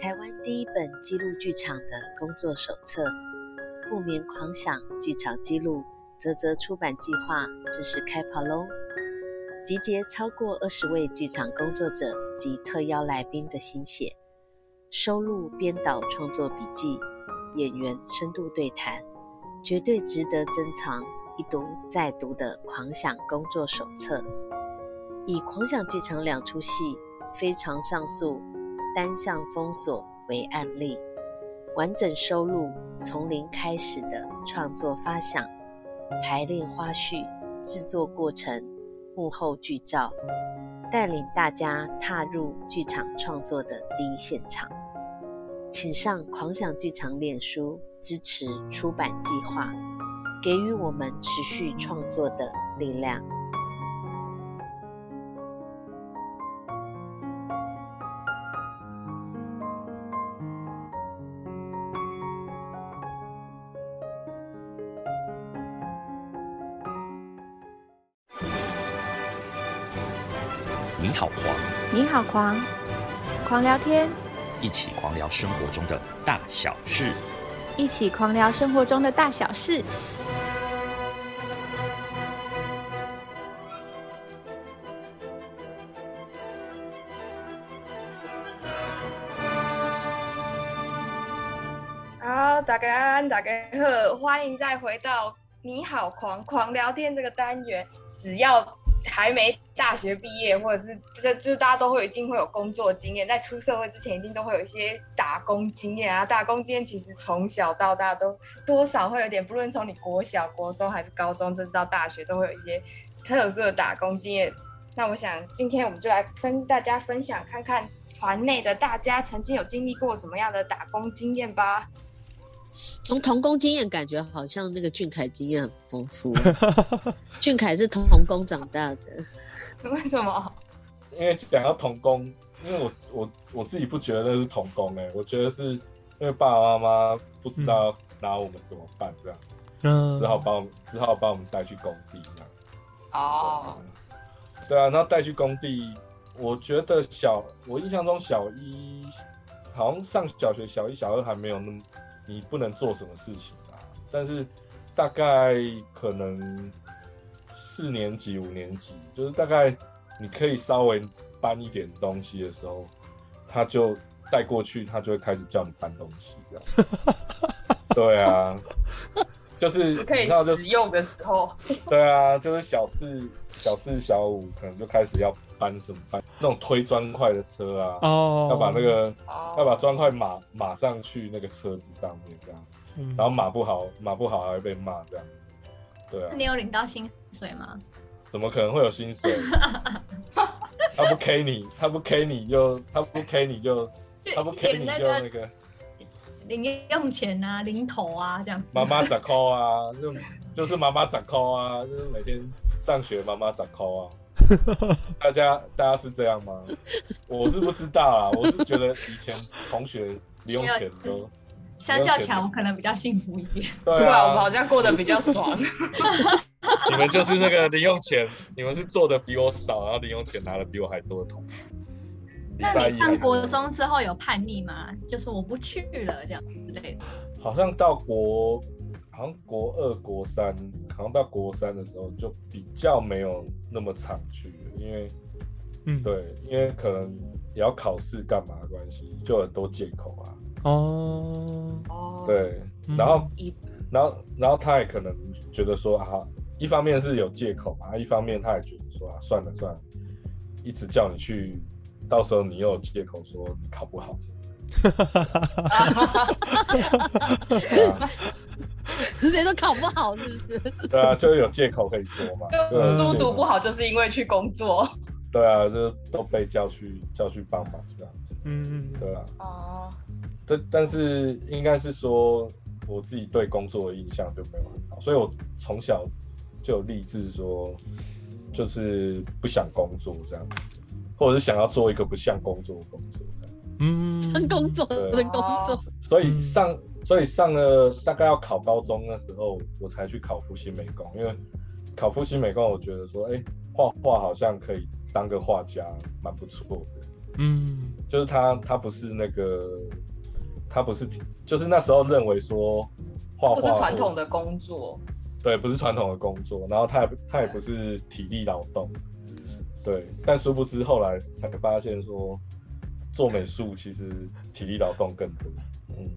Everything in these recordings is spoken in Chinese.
台湾第一本记录剧场的工作手册《不眠狂想剧场记录》泽泽出版计划正式开跑喽！集结超过二十位剧场工作者及特邀来宾的心血，收录编导创作笔记、演员深度对谈，绝对值得珍藏、一读再读的狂想工作手册。以狂想剧场两出戏。非常上诉、单向封锁为案例，完整收录从零开始的创作发想、排练花絮、制作过程、幕后剧照，带领大家踏入剧场创作的第一现场。请上狂想剧场脸书支持出版计划，给予我们持续创作的力量。好狂，你好狂，狂聊天，一起狂聊生活中的大小事，一起狂聊生活中的大小事。好，大家大家好，欢迎再回到你好狂狂聊天这个单元，只要。还没大学毕业，或者是这就是大家都会一定会有工作经验，在出社会之前一定都会有一些打工经验啊。打工经验其实从小到大都多少会有点，不论从你国小、国中还是高中，甚至到大学，都会有一些特殊的打工经验。那我想今天我们就来跟大家分享，看看团内的大家曾经有经历过什么样的打工经验吧。从童工经验感觉好像那个俊凯经验很丰富。俊凯是童工长大的，为什么？因为想要童工，因为我我我自己不觉得那是童工哎，我觉得是因为爸爸妈妈不知道拿我们怎么办这样，嗯，只好把我们只好把我们带去工地这样。哦，对啊，然后带去工地，我觉得小我印象中小一好像上小学小一小二还没有那么。你不能做什么事情啊？但是大概可能四年级、五年级，就是大概你可以稍微搬一点东西的时候，他就带过去，他就会开始叫你搬东西，这样。对啊，就是 可以使用的时候。对啊，就是小四、小四、小五，可能就开始要搬什么搬那种推砖块的车啊，哦，要把那个要把砖块码码上去那个车子上面这样，然后码不好，码不好还会被骂这样。对啊。你有领到薪水吗？怎么可能会有薪水？他不 K 你，他不 K 你就他不 K 你就他不 K 你就那个零用钱啊，零头啊这样。妈妈咋扣啊？就就是妈妈咋扣啊？就是每天上学妈妈咋扣啊？大家大家是这样吗？我是不知道啊，我是觉得以前同学零用钱都相较起来，我可能比较幸福一点。对啊，我们好像过得比较爽。你们就是那个零用钱，你们是做的比我少，然后零用钱拿的比我还多的同学。那你上国中之后有叛逆吗？就是我不去了这样之类的。好像到国。好像国二、国三，好像到国三的时候就比较没有那么常去了，因为，嗯，对，因为可能也要考试干嘛的关系，就很多借口啊。哦，哦，对，然后，然后，然后他也可能觉得说啊，一方面是有借口嘛，一方面他也觉得说啊，算了算了，一直叫你去，到时候你又有借口说你考不好。哈哈哈哈哈！谁都考不好，是不是？对啊，就有借口可以说嘛。书读不好，就是因为去工作。对啊，就都被叫去叫去帮忙这样子。嗯嗯，对啊。哦。但但是应该是说，我自己对工作的印象就没有很好，所以我从小就有立志说，就是不想工作这样，或者是想要做一个不像工作的工作。嗯，真工作的工作，所以上所以上了大概要考高中的时候，我才去考复兴美工，因为考复兴美工，我觉得说，哎，画画好像可以当个画家，蛮不错的。嗯，就是他他不是那个，他不是，就是那时候认为说画画不是传统的工作，对，不是传统的工作，然后他也他也不是体力劳动，对，但殊不知后来才发现说做美术其实体力劳动更多，嗯。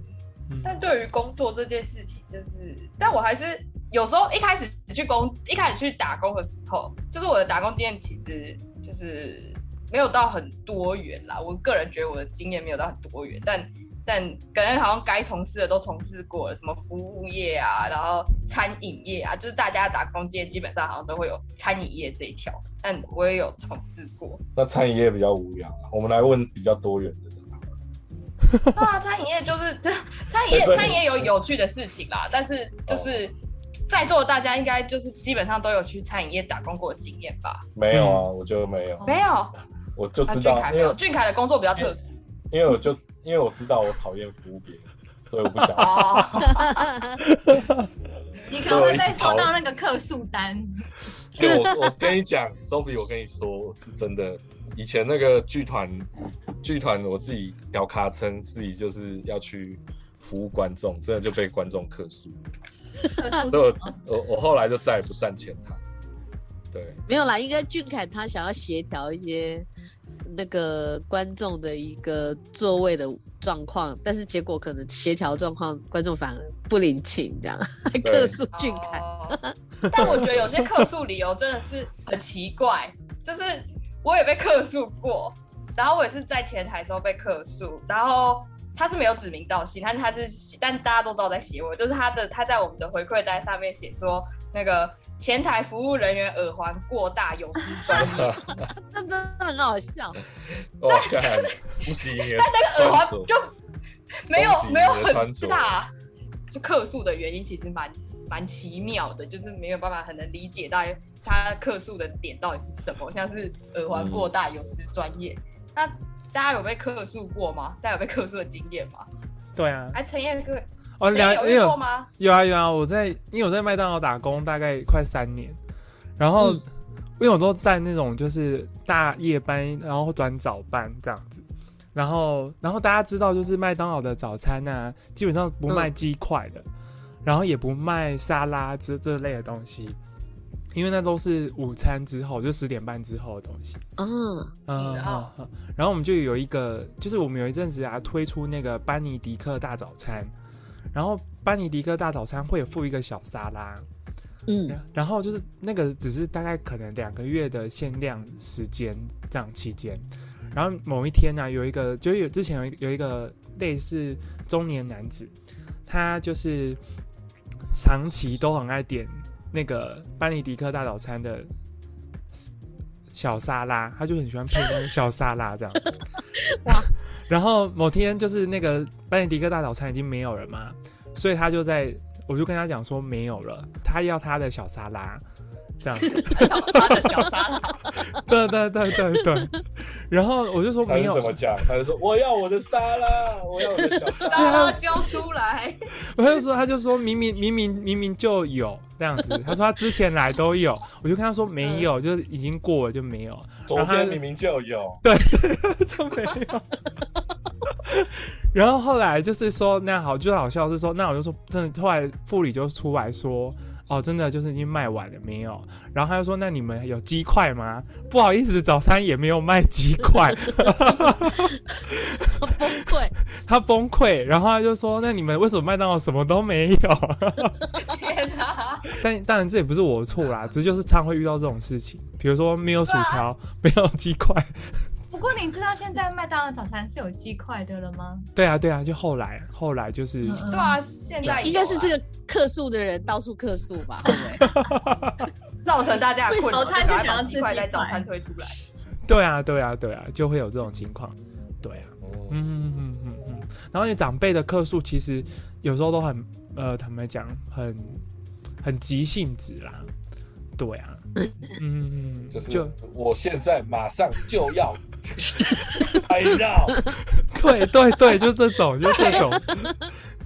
但对于工作这件事情，就是，但我还是有时候一开始去工，一开始去打工的时候，就是我的打工经验其实就是没有到很多元啦。我个人觉得我的经验没有到很多元，但但感觉好像该从事的都从事过了，什么服务业啊，然后餐饮业啊，就是大家打工经验基本上好像都会有餐饮业这一条，但我也有从事过。那餐饮业比较无聊，我们来问比较多元的。啊，餐饮业就是 餐饮业，餐饮业有有趣的事情啦。但是就是在座的大家应该就是基本上都有去餐饮业打工过的经验吧？没有啊，我就没有。没有，我就知道，因为俊凯的工作比较特殊。因为我就因为我知道我讨厌服务别人，所以我不想。你可能会被抽到那个客诉单。我我跟你讲，Sophie，我跟你说是真的。以前那个剧团，剧团我自己调卡称自己就是要去服务观众，真的就被观众客诉。所以我我我后来就再也不站前台。对，没有啦，应该俊凯他想要协调一些那个观众的一个座位的状况，但是结果可能协调状况观众反而不领情，这样还客诉俊凯。但我觉得有些客诉理由真的是很奇怪，就是。我也被客诉过，然后我也是在前台时候被客诉，然后他是没有指名道姓，但他是，但大家都知道在写我，就是他的他在我们的回馈单上面写说那个前台服务人员耳环过大，有失专业，这真的很好笑。我看不吉利，但那个耳环就没有没有很大，就客诉的原因其实蛮蛮奇妙的，就是没有办法很能理解到。他客诉的点到底是什么？像是耳环过大有失专业，那大家有被客诉过吗？大家有被客诉的经验吗？对啊，哎，陈彦哥，哦，两有？有啊有啊，我在因为我在麦当劳打工大概快三年，然后因为我都在那种就是大夜班，然后转早班这样子，然后然后大家知道就是麦当劳的早餐呢，基本上不卖鸡块的，然后也不卖沙拉这这类的东西。因为那都是午餐之后，就十点半之后的东西。嗯嗯，然后我们就有一个，就是我们有一阵子啊，推出那个班尼迪克大早餐，然后班尼迪克大早餐会有附一个小沙拉。嗯，然后就是那个只是大概可能两个月的限量时间这样期间，然后某一天呢，有一个就有之前有有一个类似中年男子，他就是长期都很爱点。那个班尼迪克大早餐的小沙拉，他就很喜欢配那个小沙拉这样。哇！然后某天就是那个班尼迪克大早餐已经没有了嘛，所以他就在，我就跟他讲说没有了，他要他的小沙拉。这样，他的小沙拉，对对对对对，然后我就说没有怎么讲，他就说我要我的沙拉，我要我的小沙拉交出来。我就说他就说明明明明明明就有这样子，他说他之前来都有，我就跟他说没有，就是已经过了就没有。昨天明明就有，对，就没有。然后后来就是说那好，就好笑是说那我就说真的，后来副理就出来说。哦，真的就是已经卖完了没有？然后他就说：“那你们有鸡块吗？”不好意思，早餐也没有卖鸡块。崩溃，他崩溃。然后他就说：“那你们为什么麦当劳什么都没有？”天哪！但当然这也不是我的错啦，只是就是常会遇到这种事情，比如说没有薯条，没有鸡块。不过你知道现在麦当劳早餐是有鸡块的了吗？对啊，对啊，就后来后来就是对啊，现在一个是这个客诉的人到处客诉吧，对不对？造成大家困扰，就把鸡块在早餐推出来。对啊，对啊，对啊，就会有这种情况。对啊，嗯嗯嗯嗯嗯。然后你长辈的客诉其实有时候都很呃，坦白讲，很很急性子啦。对啊，嗯，就是我现在马上就要。拍照，对对对，就这种，就这种，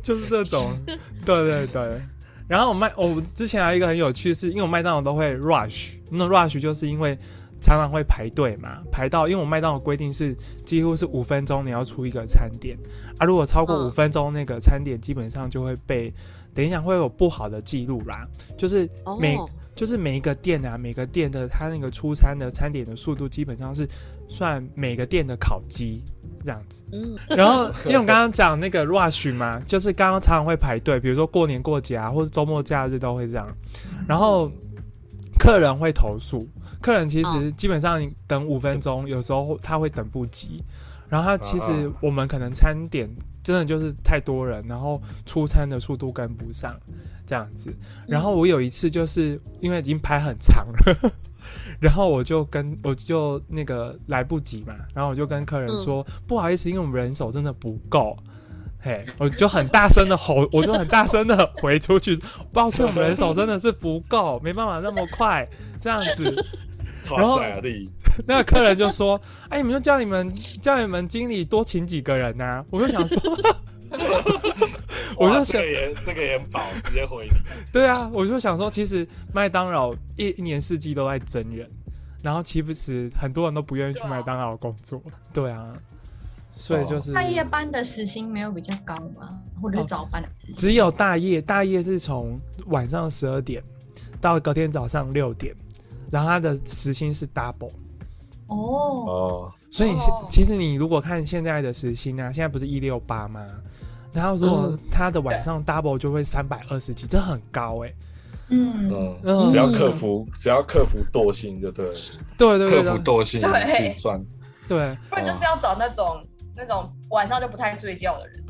就是这种，对对对。然后我麦，我之前还有一个很有趣，是因为我麦当劳都会 rush，那 rush 就是因为常常会排队嘛，排到因为我麦当劳规定是几乎是五分钟你要出一个餐点啊，如果超过嗯。五分钟那个餐点基本上就会被等一下会有不好的记录啦，就是每、哦就是每一个店啊，每个店的它那个出餐的餐点的速度基本上是算每个店的烤鸡这样子。嗯，然后，因为我刚刚讲那个 rush 嘛，就是刚刚常常会排队，比如说过年过节啊，或者周末假日都会这样。然后客人会投诉，客人其实基本上等五分钟，有时候他会等不及。然后他其实啊我们可能餐点真的就是太多人，然后出餐的速度跟不上这样子。然后我有一次就是因为已经排很长了。然后我就跟我就那个来不及嘛，然后我就跟客人说、不好意思，因为我们人手真的不够，嘿，我就很大声的吼，我就很大声的 回出去，抱歉，我们人手真的是不够，没办法那么快这样子。然后 那个客人就说：“哎，你们就叫你们叫你们经理多请几个人呐、我就想说，我就想哇这个也这个也很饱，直接回你。对啊，我就想说，其实麦当劳一一年四季都在增人，然后其实很多人都不愿意去麦当劳工作。对啊，所以就是、大夜班的时薪没有比较高吗？或者是早班的时薪？只有大夜，大夜是从晚上十二点到隔天早上六点，然后它的时薪是 double。哦，哦，所以哦其实你如果看现在的时薪啊，现在不是一六八吗？然后如果他的晚上 double 就会三百二十几，这很高哎、嗯，嗯，嗯。只要克服只要克服惰性就对对对对克服惰性对。去赚。对，不然就是要找那种那种晚上就不太睡觉的人。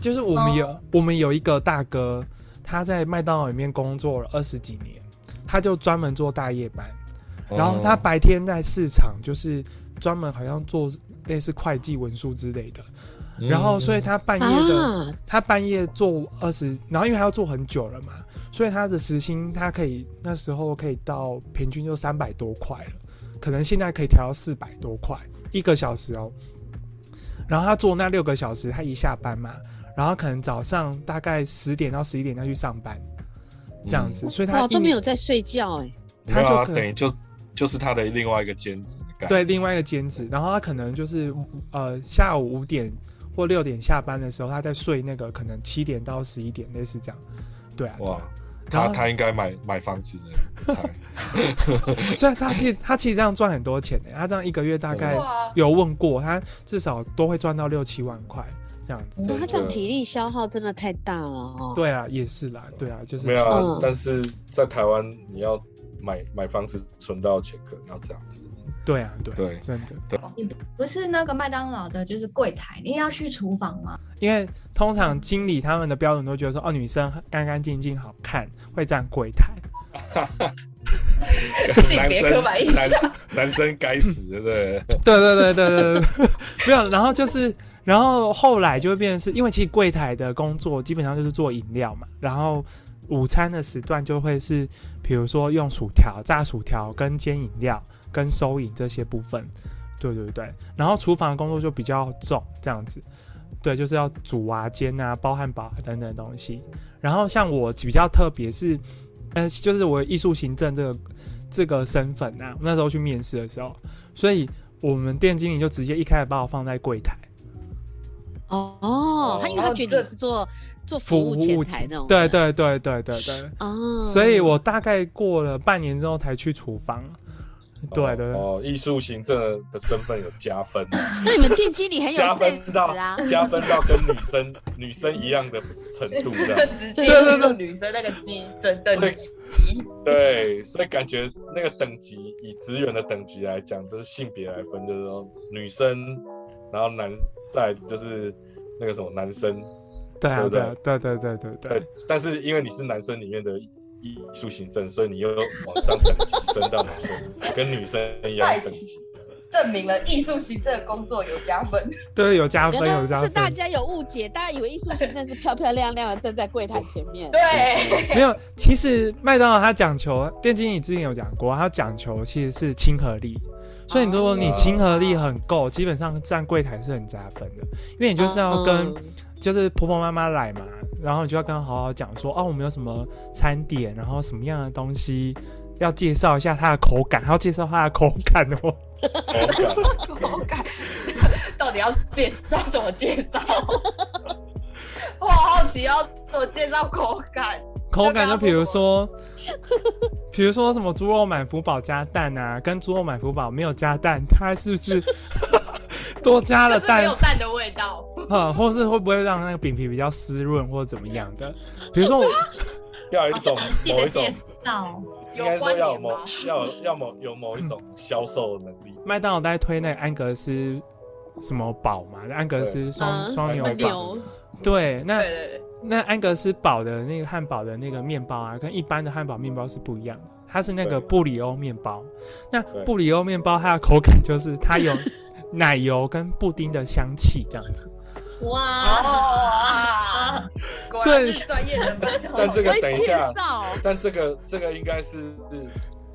就是我们有、我们有一个大哥，他在麦当劳里面工作了二十几年，他就专门做大夜班，然后他哦白天在市场就是专门好像做类似会计文书之类的，然后所以他半夜的、啊，他半夜做二十，然后因为他要做很久了嘛，所以他的时薪他可以那时候可以到平均就三百多块了，可能现在可以调到四百多块一个小时哦。然后他做那六个小时，他一下班嘛，然后可能早上大概十点到十一点再去上班，这样子，所以他都没有在睡觉哎，他就等于就就是他的另外一个兼职。对，另外一个兼职，然后他可能就是呃下午五点或六点下班的时候，他在睡那个可能七点到十一点，类似这样。对啊，哇他他应该买买房子的，我猜 所以他其实他其实这样赚很多钱的，他这样一个月大概，有问过，他至少都会赚到六七万块这样子。哇，他这样体力消耗真的太大了哦。对啊，也是啦，对啊，就是没有啊嗯。但是在台湾，你要买买房子存到钱，可能要这样子。对啊，对啊对真的，你不是那个麦当劳的，就是柜台，你也要去厨房吗？因为通常经理他们的标准都觉得说，哦，女生干干净净好看，会站柜台。性别刻板印象男男生该死，对不对？对对对对对对，没有。然后就是，然后后来就会变成是因为其实柜台的工作基本上就是做饮料嘛，然后午餐的时段就会是，比如说用薯条、炸薯条跟煎饮料跟收银这些部分。对对对，然后厨房的工作就比较重，这样子。对，就是要煮啊、煎啊、包汉堡啊等等东西。然后像我比较特别是，呃，就是我艺术行政这个这个身份啊，那时候去面试的时候，所以我们店经理就直接一开始把我放在柜台哦，他因为他觉得你是做做服务前台那种的，对对对对对对，哦，所以我大概过了半年之后才去厨房。对对对，哦，艺术行政的身份有加分，那你们电机里很有加分 sense 到啊，加分到跟女生 女生一样的程度，这样。直接是用女生那个基准等级，对，所以感觉那个等级以职员的等级来讲，就是性别来分，就是说女生，然后男再就是那个什么男生，对啊对啊对对对对对对，但是因为你是男生里面的艺术行政，所以你又往上等级升到男生，跟女生一样等级。证明了艺术行政的工作有加分。对，有加分有加分。是大家有误解，大家以为艺术行政是漂漂亮亮的站在柜台前面，对，没有，其实麦当劳它讲求，店经理之前有讲过，它讲求其实是亲和力。所以如果你亲和力很够，基本上站柜台是很加分的，因为你就是要跟嗯就是婆婆妈妈来嘛，然后你就要跟他好好讲说，哦，我们有什么餐点，然后什么样的东西要介绍一下它的口感，还要介绍它的口感哦。口感 到底要介绍怎么介绍？我好好奇要怎么介绍口感。口感就比如说，比如说什么猪肉满福宝加蛋啊，跟猪肉满福宝没有加蛋，它是不是 多加了蛋？没有蛋的味道。啊，或是会不会让那个饼皮比较湿润，或者怎么样的？比如说我，要一种某一种，应该说要某要要某有某一种销售能力。麦当劳在推那个安格斯什么堡嘛？安格斯双双牛堡。对，那。那安格斯堡的那个汉堡的那个面包啊，跟一般的汉堡面包是不一样的。它是那个布里欧面包。那布里欧面包它的口感就是它有 奶油跟布丁的香气这样子。哇！所以专业的但这个等一下，但这个这个应该是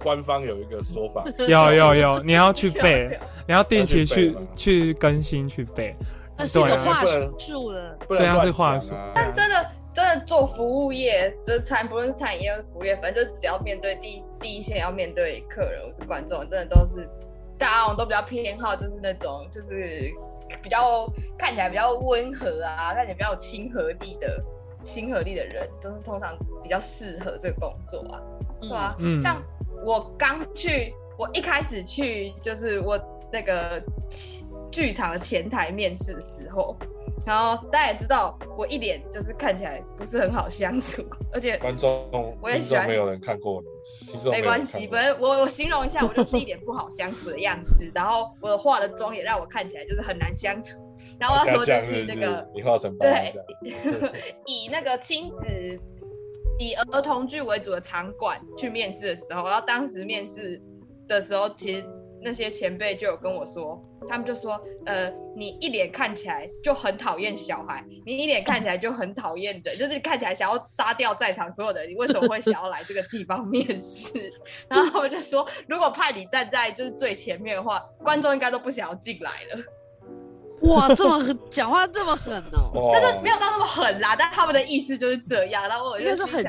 官方有一个说法。有有有，你要去背，你要定期去去更新去背。那是一种话术了，对啊，是话术。但真的，真的做服务业，就是餐，不论是餐饮业、服务业，反正就只要面对第第一线要面对客人或是观众，真的都是大家都比较偏好，就是那种就是比较看起来比较温和啊，看起来比较有亲和力的亲和力的人，都是通常比较适合这个工作啊，是吧？嗯，像我刚去，我一开始去就是我那个。剧场的前台面试的时候，然后大家也知道我一脸就是看起来不是很好相处，而且观众我也喜欢没有人看过你，没关系，反正我我形容一下，我就是一脸不好相处的样子，然后我化的妆也让我看起来就是很难相处，然后那时候就是那个你化成对，以那个亲子以儿童剧为主的场馆去面试的时候，然后当时面试的时候，其实那些前辈就有跟我说。他们就说：“呃，你一脸看起来就很讨厌小孩，你一脸看起来就很讨厌的，就是看起来想要杀掉在场所有的。你为什么会想要来这个地方面试？” 然后我就说：“如果派你站在就是最前面的话，观众应该都不想要进来了。”哇，这么狠，讲话这么狠哦！但是没有到那么狠啦，但他们的意思就是这样。然后我就是很直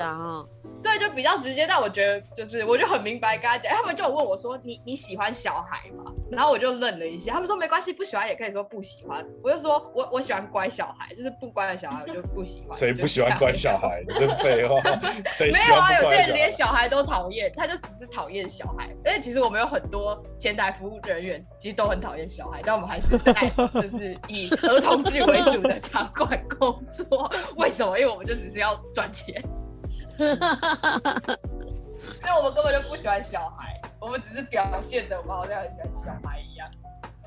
啊。对，就比较直接，但我觉得就是，我就很明白跟他讲，他们就问我说：“你你喜欢小孩吗？”然后我就愣了一下，他们说：“没关系，不喜欢也可以说不喜欢。”我就说：“我我喜欢乖小孩，就是不乖的小孩我就不喜欢。”谁不喜欢乖小孩？真废话，谁没有啊？有些人连小孩都讨厌，他就只是讨厌小孩。而且其实我们有很多前台服务人员，其实都很讨厌小孩，但我们还是在就是以儿童剧为主的场馆工作。为什么？因为我们就只是要赚钱。因为我们根本就不喜欢小孩，我们只是表现的我们好像很喜欢小孩一样。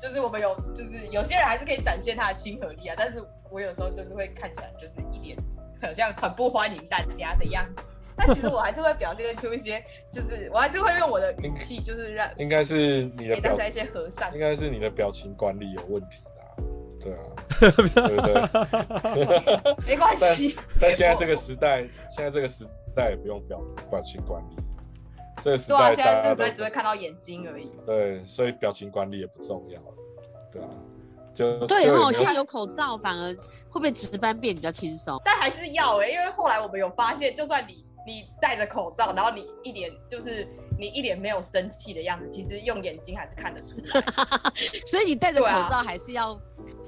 就是我们有，就是有些人还是可以展现他的亲和力啊。但是我有时候就是会看起来就是一脸好像很不欢迎大家的样子。但其实我还是会表现出一些，就是我还是会用我的语气，就是让应该是你的给大家一些和善，应该是你的表情管理有问题啦。对啊，对不对？没关系。但现在这个时代，现在这个时。代也不用表表情管理，这个时代啊、现在时代只会看到眼睛而已。对，所以表情管理也不重要了，对啊，就对哈。现在有口罩，反而会不会值班变比较轻松？但还是要哎，因为后来我们有发现，就算你你戴着口罩，然后你一脸就是你一脸没有生气的样子，其实用眼睛还是看得出来。所以你戴着口罩还是要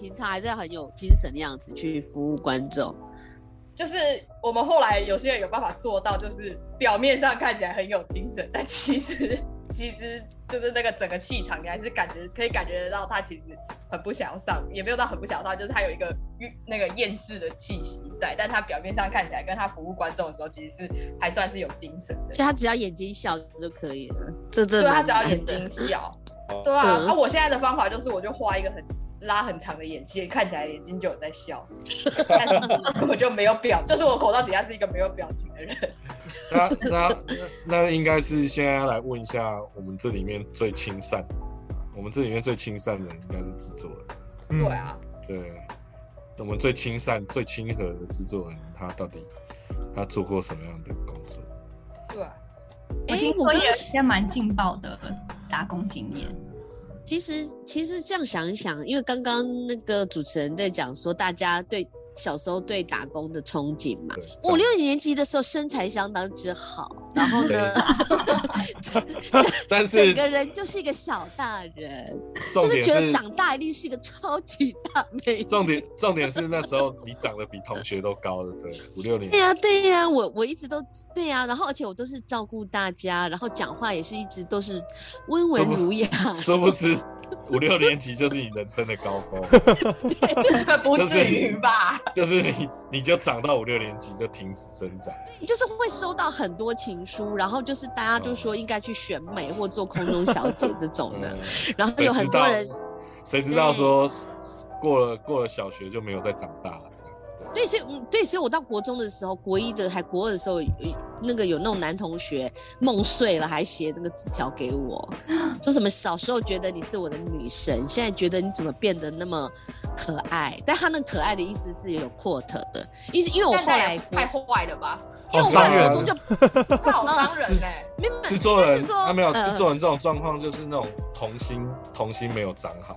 平常还是要很有精神的样子去服务观众。就是我们后来有些人有办法做到，就是表面上看起来很有精神，但其实其实就是那个整个气场，你还是感觉可以感觉得到他其实很不想要上，也没有到很不想要上，就是他有一个那个厌世的气息在，但他表面上看起来跟他服务观众的时候，其实是还算是有精神的。其实他只要眼睛小就可以了，这这对他只要眼睛小，对啊。那我现在的方法就是，我就画一个很。拉很长的眼线，看起来眼睛就有在笑，但是根本就没有表，就是我口罩底下是一个没有表情的人。那那那应该是现在要来问一下，我们这里面最亲善，我们这里面最亲善的人应该是制作人。对啊，对，我们最亲善、最亲和的制作人，他到底他做过什么样的工作？对，我听说也些蛮劲爆的打工经验。其实，其实这样想一想，因为刚刚那个主持人在讲说，大家对小时候对打工的憧憬嘛。五六年级的时候身材相当之好，然后呢，但是整个人就是一个小大人，就是觉得长大一定是一个超级大美女。重点重点是那时候你长得比同学都高的，对，五六年对呀、对呀、我我一直都对呀、然后而且我都是照顾大家，然后讲话也是一直都是温文儒雅。殊不知五六年级就是你人生的高峰 不至于吧？就是你你就长到五六年级就停止生长，就是会收到很多情书，然后就是大家就说应该去选美或做空中小姐这种的，嗯，然后有很多人谁知道说过了过了小学就没有再长大了，对，所以嗯对，所以我到国中的时候，国一的还国二的时候，那个有那种男同学梦碎了，还写那个纸条给我，说什么小时候觉得你是我的女神，现在觉得你怎么变得那么可爱？但他那可爱的意思是有 quote 的意思，因为我后来太坏了吧？因为我后来国中就他 好伤人哎！没有制作人他没有呃制作人这种状况就是那种童心童心没有长好，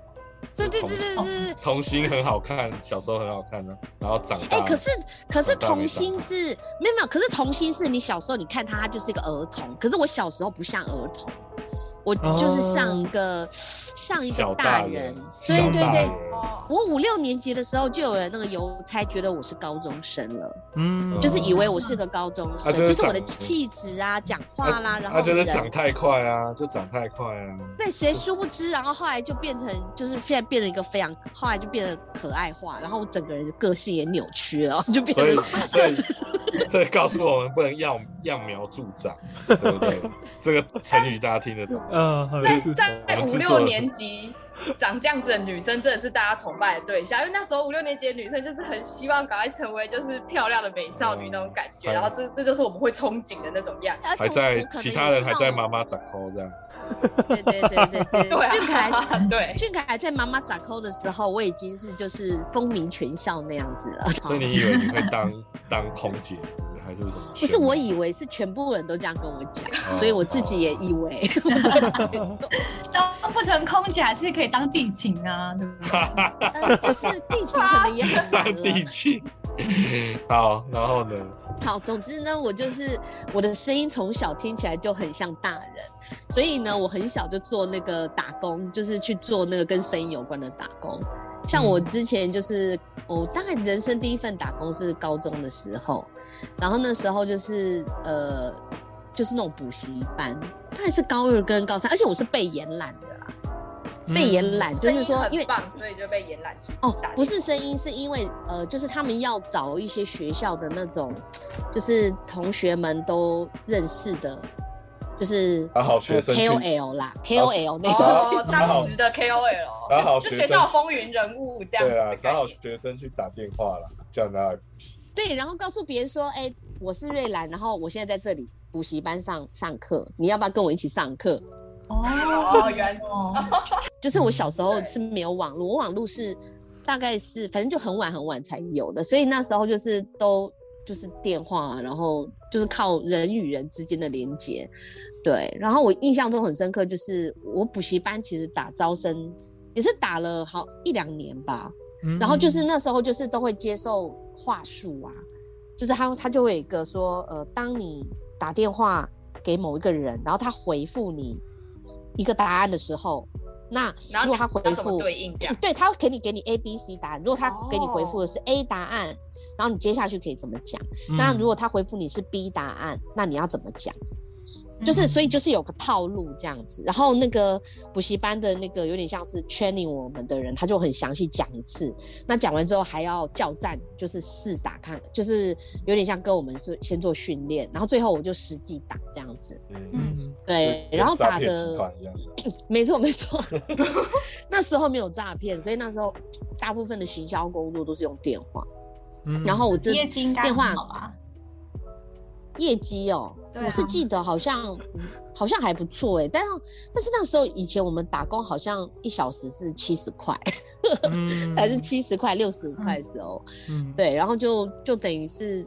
对对对对对对。童心很好看，小时候很好看呢，然后长大哎、可是可是童心是没有没有，可是童心是你小时候你看他，他就是一个儿童，可是我小时候不像儿童，我就是像一个、像一个大人，，对对对我五六年级的时候就有人那个邮差觉得我是高中生了，嗯，就是以为我是个高中生，他就是就是我的气质啊、讲话啦，然后他就是长太快啊，就长太快啊。对，谁殊不知，然后后来就变成，就是现在变成一个非常，后来就变得可爱化，然后我整个人的个性也扭曲了，就变所以，成所以，这告诉我们不能揠揠苗助长，对不对？这个成语大家听得懂。嗯，在是，在五六年级长这样子的女生，真的是大家崇拜的对象，因为那时候五六年级的女生就是很希望赶快成为就是漂亮的美少女那种感觉，嗯然后这这就是我们会憧憬的那种样子。还在其他人还在妈妈妈掌扣这样，对对对对对，对俊凯啊，对，俊凯还在妈妈掌扣的时候，我已经是就是风靡全校那样子了。所以你以为你会当当空姐，还是什么？不是我以为是全部人都这样跟我讲，哦所以我自己也以为。当不成空姐还是可以当地勤啊，对不对？呃，就是地勤可能也很难 当。地勤。好，然后呢？好，总之呢，我就是我的声音从小听起来就很像大人，所以呢，我很小就做那个打工，就是去做那个跟声音有关的打工。像我之前就是，我大概人生第一份打工是高中的时候，然后那时候就是呃，就是那种补习班，大概是高二跟高三，而且我是被延揽的啦，被延揽就是说，因为很棒，所以就被延揽去哦，不是声音，是因为呃，就是他们要找一些学校的那种，就是同学们都认识的，就是打好学生 KOL 啦，KOL 那种。哦，当时的 KOL，打好就学生学校风云人物这样子对啊找好。学生去打电话啦，叫人家来补习。对，然后告诉别人说，哎、我是瑞兰，然后我现在在这里补习班上上课，你要不要跟我一起上课？哦，原哦，就是我小时候是没有网络，我网络是大概是反正就很晚很晚才有的，所以那时候就是都就是电话，然后就是靠人与人之间的连接。对，然后我印象中很深刻，就是我补习班其实打招生也是打了好一两年吧，嗯。然后就是那时候就是都会接受话术啊，就是他他就会有一个说，呃，当你打电话给某一个人，然后他回复你一个答案的时候，那如果他回复对应这样？对，他会给你给你 A B C 答案，如果他给你回复的是 A 答案，然后你接下去可以怎么讲？那如果他回复你是 B 答案，那你要怎么讲？就是，所以就是有个套路这样子，然后那个补习班的那个有点像是 training 我们的人，他就很详细讲一次。那讲完之后还要叫战，就是试打看，就是有点像跟我们说先做训练，然后最后我就实际打这样子。嗯，嗯对，然后诈骗打的集团一样。没错没 错，那时候没有诈骗，所以那时候大部分的行销工作都是用电话。嗯然后我这电话。业绩哦，我是记得好像嗯好像还不错哎，但是但是那时候以前我们打工好像一小时是七十块，嗯。还是七十块六十五块的时候，嗯。对，然后就就等于是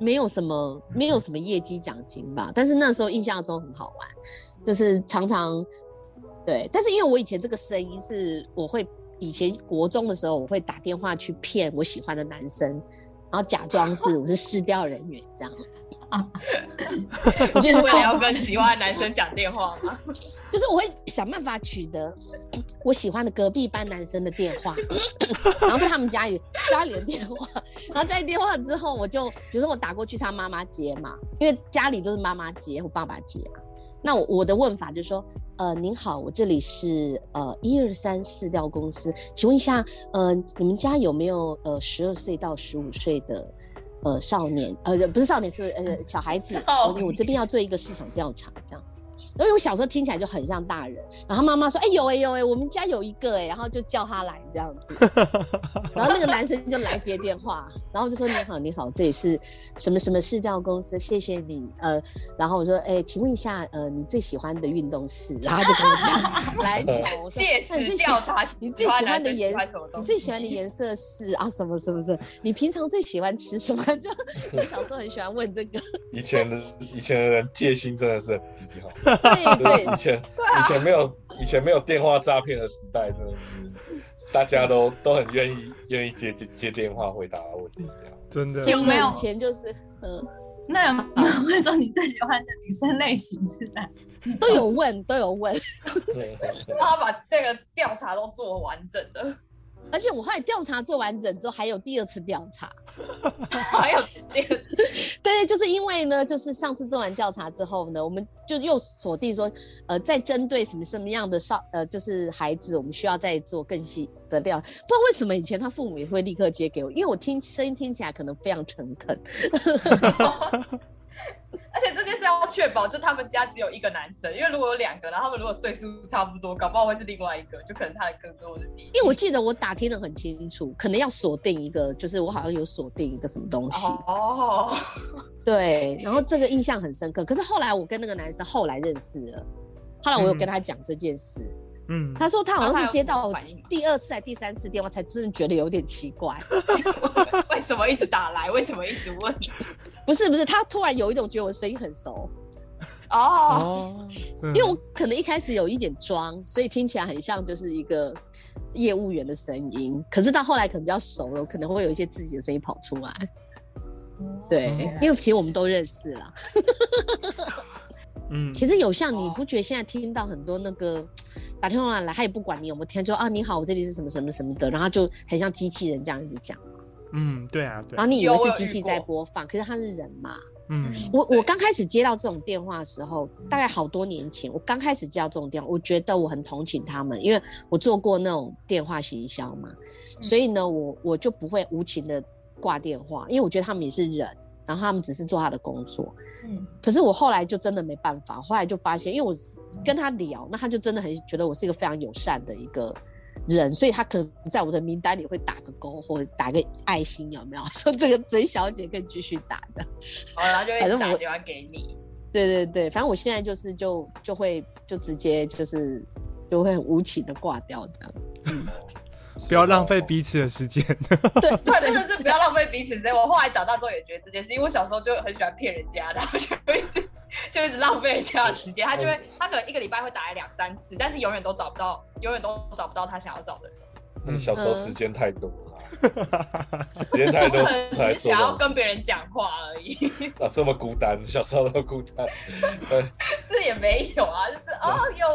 没有什么没有什么业绩奖金吧，但是那时候印象中很好玩，就是常常对，但是因为我以前这个声音是我会以前国中的时候我会打电话去骗我喜欢的男生，然后假装是我是失调人员这样。我就是为了要跟喜欢的男生讲电话吗？就是我会想办法取得 我喜欢的隔壁班男生的电话，然后是他们家里家里的电话，然后在电话之后，我就比如说我打过去，他妈妈接嘛，因为家里都是妈妈接或爸爸接啊。那我我的问法就是说，呃，您好，我这里是呃一二三四调公司，请问一下，呃，你们家有没有呃十二岁到十五岁的呃少年？呃，不是少年，是呃小孩子。我我这边要做一个市场调查，这样。因为我小时候听起来就很像大人，然后妈妈说：“哎有哎有哎，我们家有一个哎，然后就叫他来这样子。”然后那个男生就来接电话，然后就说：“你好你好，这里是什么什么市调公司，谢谢你。”呃，然后我说：“哎，请问一下，呃，你最喜欢的运动是？”然后就跟我讲篮球。借此调查你最喜欢的颜，你最喜欢的颜色是啊什么什么什么？你平常最喜欢吃什么？就我小时候很喜欢问这个。以前的以前的人戒心真的是很低哈。对对，以前以前没有以前没有电话诈骗的时代，真的是大家都 都很愿意愿意接接接电话回答问题，真的有没有？以前就是嗯，那有没有问说你最喜欢的女生类型是哪？都有问都有问，他把那个调查都做完整的。而且我后来调查做完整之后，还有第二次调查，还有第二次，对，就是因为呢，就是上次做完调查之后呢，我们就又锁定说，呃，在针对什么什么样的少，呃，就是孩子，我们需要再做更细的调。不知道为什么以前他父母也会立刻接给我，因为我听声音听起来可能非常诚恳。而且这件事要确保，就他们家只有一个男生，因为如果有两个，然后他们如果岁数差不多，搞不好会是另外一个，就可能他的哥哥或者弟弟。因为我记得我打听的很清楚，可能要锁定一个，就是我好像有锁定一个什么东西。哦，对，然后这个印象很深刻。可是后来我跟那个男生后来认识了，后来我有跟他讲这件事。嗯，他说他好像是接到第二次还第三次电话，才真的觉得有点奇怪，为什么一直打来？为什么一直问？不是不是，他突然有一种觉得我声音很熟。哦，因为我可能一开始有一点装，所以听起来很像就是一个业务员的声音，可是到后来可能比较熟了，可能会有一些自己的声音跑出来。对，因为其实我们都认识了。嗯，其实有像你不觉得现在听到很多那个打电话来，他也不管你有没有听，就啊你好，我这里是什么什么什么的，然后就很像机器人这样子讲。嗯，对啊，对。然后你以为是机器在播放，可是他是人嘛。嗯，我我刚开始接到这种电话的时候，大概好多年前，我刚开始接到这种电话，我觉得我很同情他们，因为我做过那种电话行销嘛，所以呢，我我就不会无情的挂电话，因为我觉得他们也是人，然后他们只是做他的工作。嗯，可是我后来就真的没办法，后来就发现，因为我跟他聊，那他就真的很觉得我是一个非常友善的一个人，所以他可能在我的名单里会打个勾或者打个爱心，有没有？说这个曾小姐可以继续打的，好，然后就会打电话给你。对对对，反正我现在就是就就会就直接就是就会很无情的挂掉这样。嗯。不要浪费彼此的时间。对，真的是不要浪费彼此时间。我后来长大之后也觉得这件事，因为我小时候就很喜欢骗人家，然后就一直 就一直浪费人家的时间。他就会，他可能一个礼拜会打来两三次，但是永远都找不到，永远都找不到他想要找的人。嗯，小时候时间太多了，时间太多才想要跟别人讲话而已。啊，这么孤单，小时候都孤单。是也没有啊，就是哦有。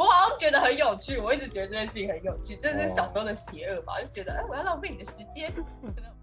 我好像觉得很有趣，我一直觉得这件事情很有趣，这是小时候的邪恶吧，就觉得哎，我要浪费你的时间。